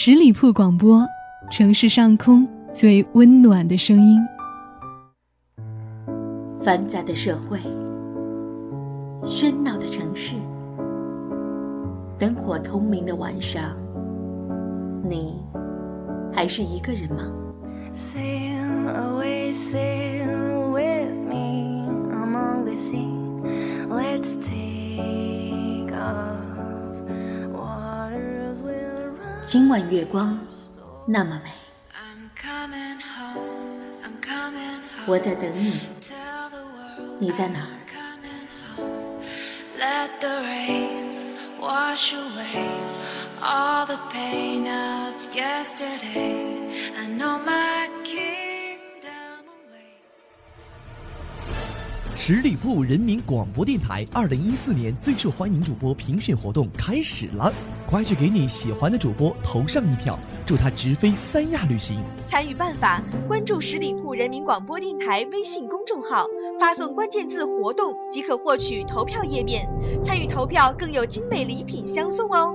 十里铺广播，城市上空最温暖的声音。繁杂的社会，喧闹的城市，灯火通明的晚上，你还是一个人吗？今晚月光那么美，我在等你，你在哪儿？十里铺人民广播电台二零一四年最受欢迎主播评选活动开始了。快去给你喜欢的主播投上一票，祝他直飞三亚旅行。参与办法：关注十里铺人民广播电台微信公众号，发送关键字“活动”即可获取投票页面。参与投票更有精美礼品相送哦。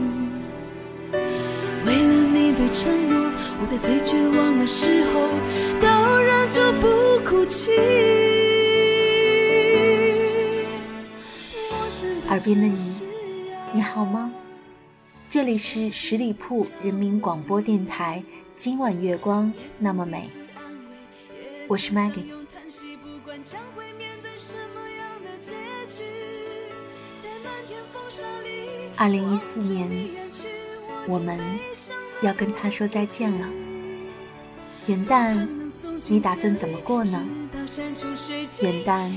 我在最绝望的时候都忍住不哭泣。耳边的你，你好吗？这里是十里铺人民广播电台，今晚月光那么美，我是 Maggie。二零一四年，我们要跟他说再见了。元旦，你打算怎么过呢？元旦，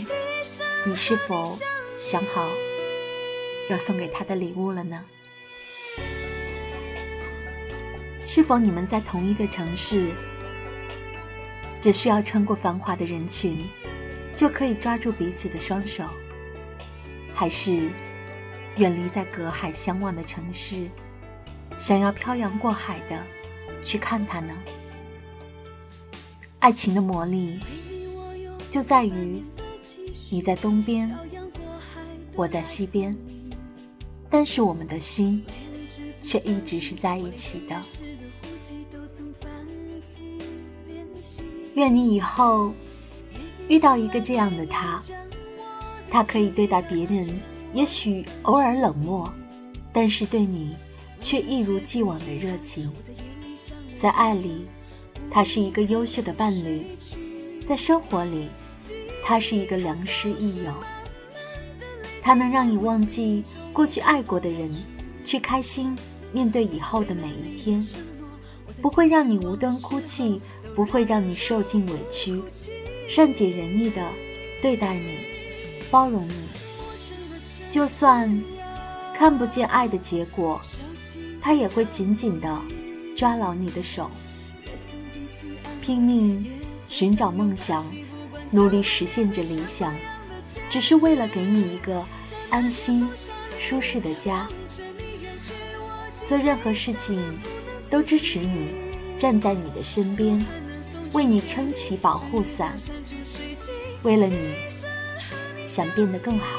你是否想好要送给他的礼物了呢？是否你们在同一个城市，只需要穿过繁华的人群，就可以抓住彼此的双手？还是？远离在隔海相望的城市，想要漂洋过海的去看他呢？爱情的魔力就在于你在东边，我在西边，但是我们的心却一直是在一起的。愿你以后遇到一个这样的他，他可以对待别人。也许偶尔冷漠，但是对你却一如既往的热情。在爱里，他是一个优秀的伴侣；在生活里，他是一个良师益友。他能让你忘记过去爱过的人，去开心面对以后的每一天，不会让你无端哭泣，不会让你受尽委屈，善解人意的对待你，包容你。就算看不见爱的结果，他也会紧紧地抓牢你的手，拼命寻找梦想，努力实现着理想，只是为了给你一个安心、舒适的家。做任何事情都支持你，站在你的身边，为你撑起保护伞，为了你想变得更好。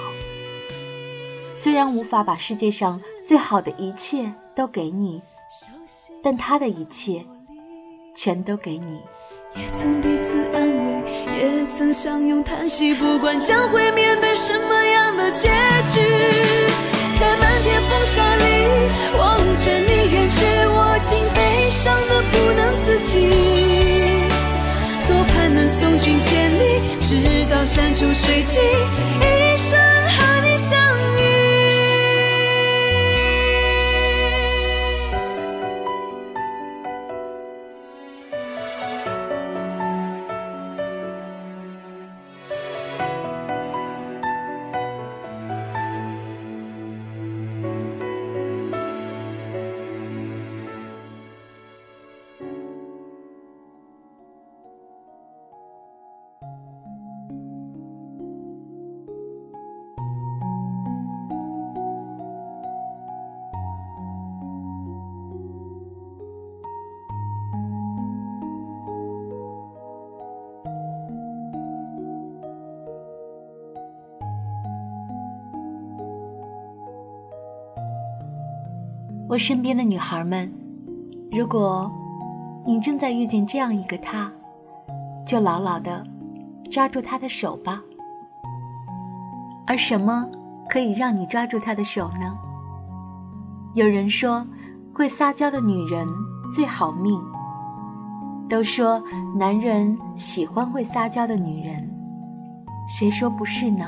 虽然无法把世界上最好的一切都给你但他的一切全都给你。也曾彼此安慰也曾相拥叹息不管将会面对什么样的结局。在漫天风沙里望着你远去我竟悲伤不能自己。多盼能送君千里直到山穷水尽。我身边的女孩们，如果你正在遇见这样一个他，就牢牢的抓住他的手吧。而什么可以让你抓住他的手呢？有人说，会撒娇的女人最好命。都说男人喜欢会撒娇的女人，谁说不是呢？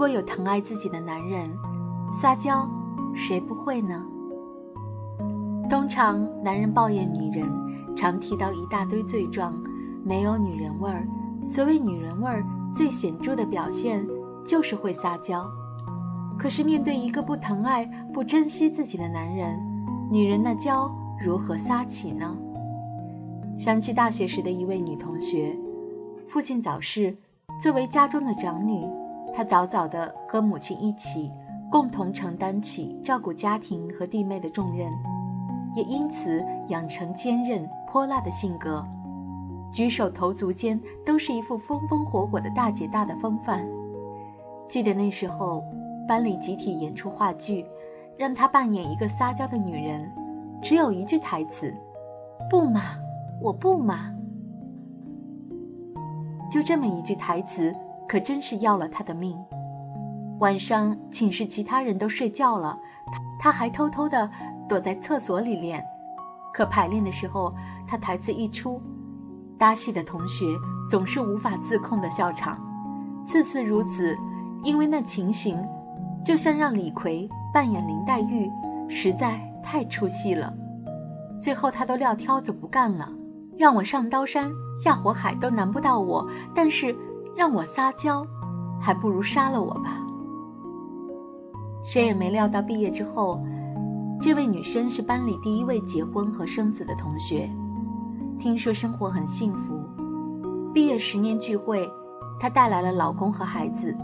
如果有疼爱自己的男人，撒娇，谁不会呢？通常男人抱怨女人，常提到一大堆罪状，没有女人味儿。所谓女人味儿，最显著的表现就是会撒娇。可是面对一个不疼爱、不珍惜自己的男人，女人那娇如何撒起呢？想起大学时的一位女同学，父亲早逝，作为家中的长女。他早早地和母亲一起，共同承担起照顾家庭和弟妹的重任，也因此养成坚韧泼辣的性格，举手投足间都是一副风风火火的大姐大的风范。记得那时候，班里集体演出话剧，让她扮演一个撒娇的女人，只有一句台词：“不嘛，我不嘛。”就这么一句台词。可真是要了他的命。晚上寝室其他人都睡觉了，他还偷偷的躲在厕所里练。可排练的时候，他台词一出，搭戏的同学总是无法自控的笑场，次次如此。因为那情形，就像让李逵扮演林黛玉，实在太出戏了。最后他都撂挑子不干了，让我上刀山下火海都难不到我。但是。让我撒娇，还不如杀了我吧。谁也没料到，毕业之后，这位女生是班里第一位结婚和生子的同学。听说生活很幸福。毕业十年聚会，她带来了老公和孩子。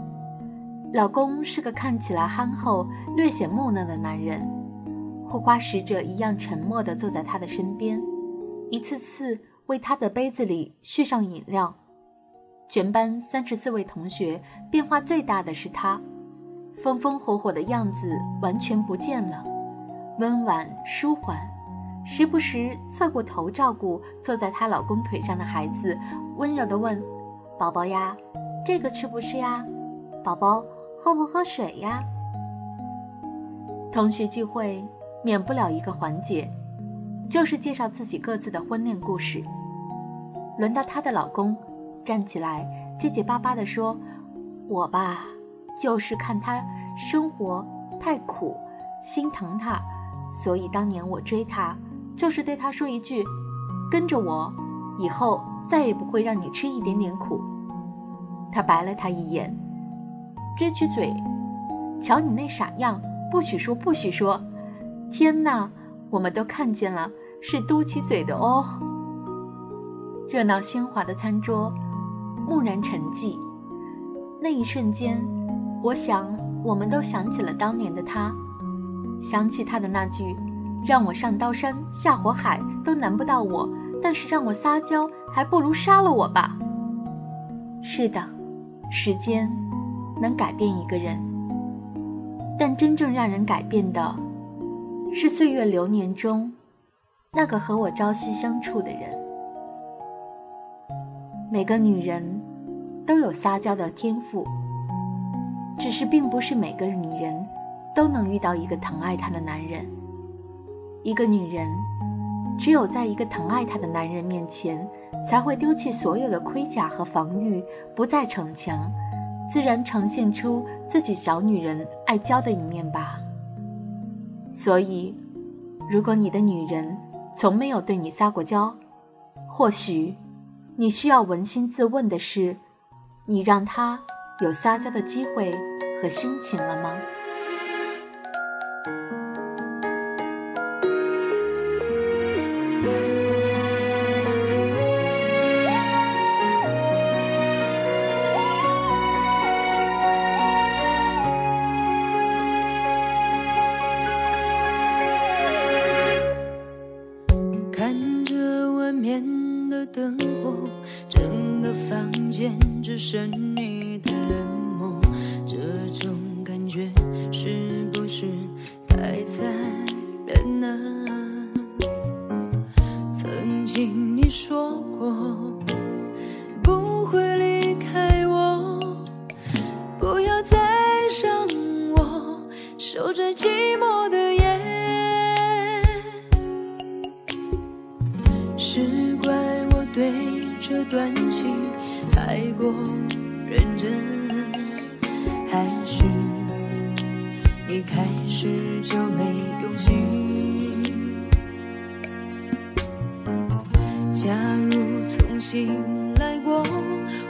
老公是个看起来憨厚、略显木讷的男人，护花使者一样沉默地坐在她的身边，一次次为她的杯子里续上饮料。全班三十四位同学，变化最大的是她，风风火火的样子完全不见了，温婉舒缓，时不时侧过头照顾坐在她老公腿上的孩子，温柔地问：“宝宝呀，这个吃不吃呀？宝宝喝不喝水呀？”同学聚会免不了一个环节，就是介绍自己各自的婚恋故事。轮到她的老公。站起来，结结巴巴地说：“我吧，就是看他生活太苦，心疼他，所以当年我追他，就是对他说一句：跟着我，以后再也不会让你吃一点点苦。”他白了他一眼，撅起嘴：“瞧你那傻样，不许说，不许说！天哪，我们都看见了，是嘟起嘴的哦。”热闹喧哗的餐桌。蓦然沉寂，那一瞬间，我想我们都想起了当年的他，想起他的那句“让我上刀山下火海都难不到我，但是让我撒娇还不如杀了我吧。”是的，时间能改变一个人，但真正让人改变的，是岁月流年中那个和我朝夕相处的人。每个女人都有撒娇的天赋，只是并不是每个女人都能遇到一个疼爱她的男人。一个女人，只有在一个疼爱她的男人面前，才会丢弃所有的盔甲和防御，不再逞强，自然呈现出自己小女人爱娇的一面吧。所以，如果你的女人从没有对你撒过娇，或许你需要扪心自问的是：你让他有撒娇的机会和心情了吗？生。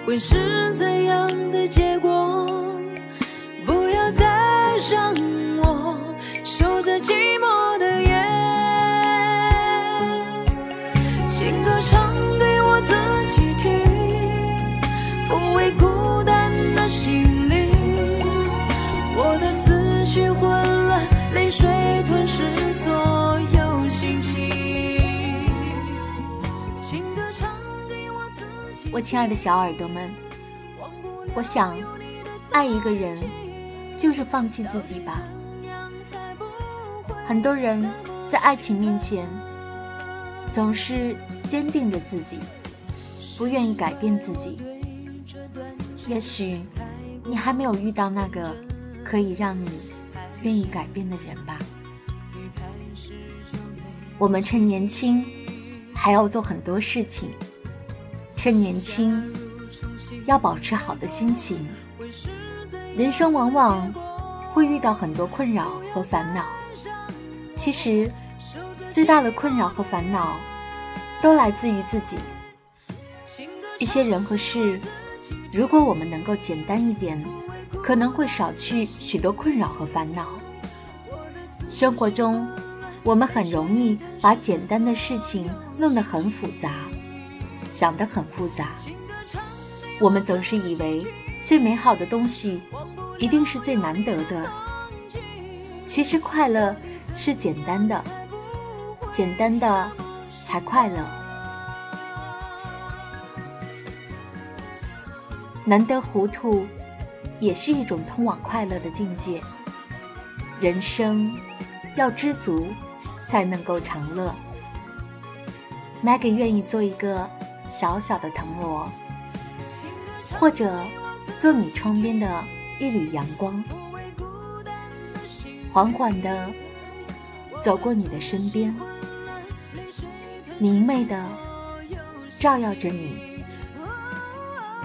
会是怎样的结果？我亲爱的小耳朵们，我想，爱一个人就是放弃自己吧。很多人在爱情面前总是坚定着自己，不愿意改变自己。也许你还没有遇到那个可以让你愿意改变的人吧。我们趁年轻，还要做很多事情。趁年轻，要保持好的心情。人生往往会遇到很多困扰和烦恼，其实最大的困扰和烦恼都来自于自己。一些人和事，如果我们能够简单一点，可能会少去许多困扰和烦恼。生活中，我们很容易把简单的事情弄得很复杂。想得很复杂，我们总是以为最美好的东西一定是最难得的。其实快乐是简单的，简单的才快乐。难得糊涂，也是一种通往快乐的境界。人生要知足，才能够长乐。Maggie 愿意做一个。小小的藤萝，或者做你窗边的一缕阳光，缓缓地走过你的身边，明媚的照耀着你，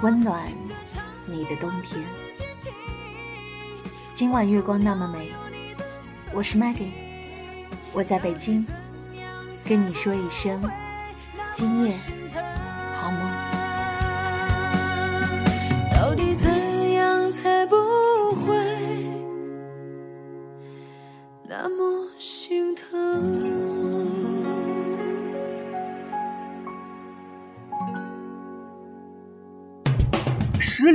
温暖你的冬天。今晚月光那么美，我是 Maggie，我在北京，跟你说一声，今夜。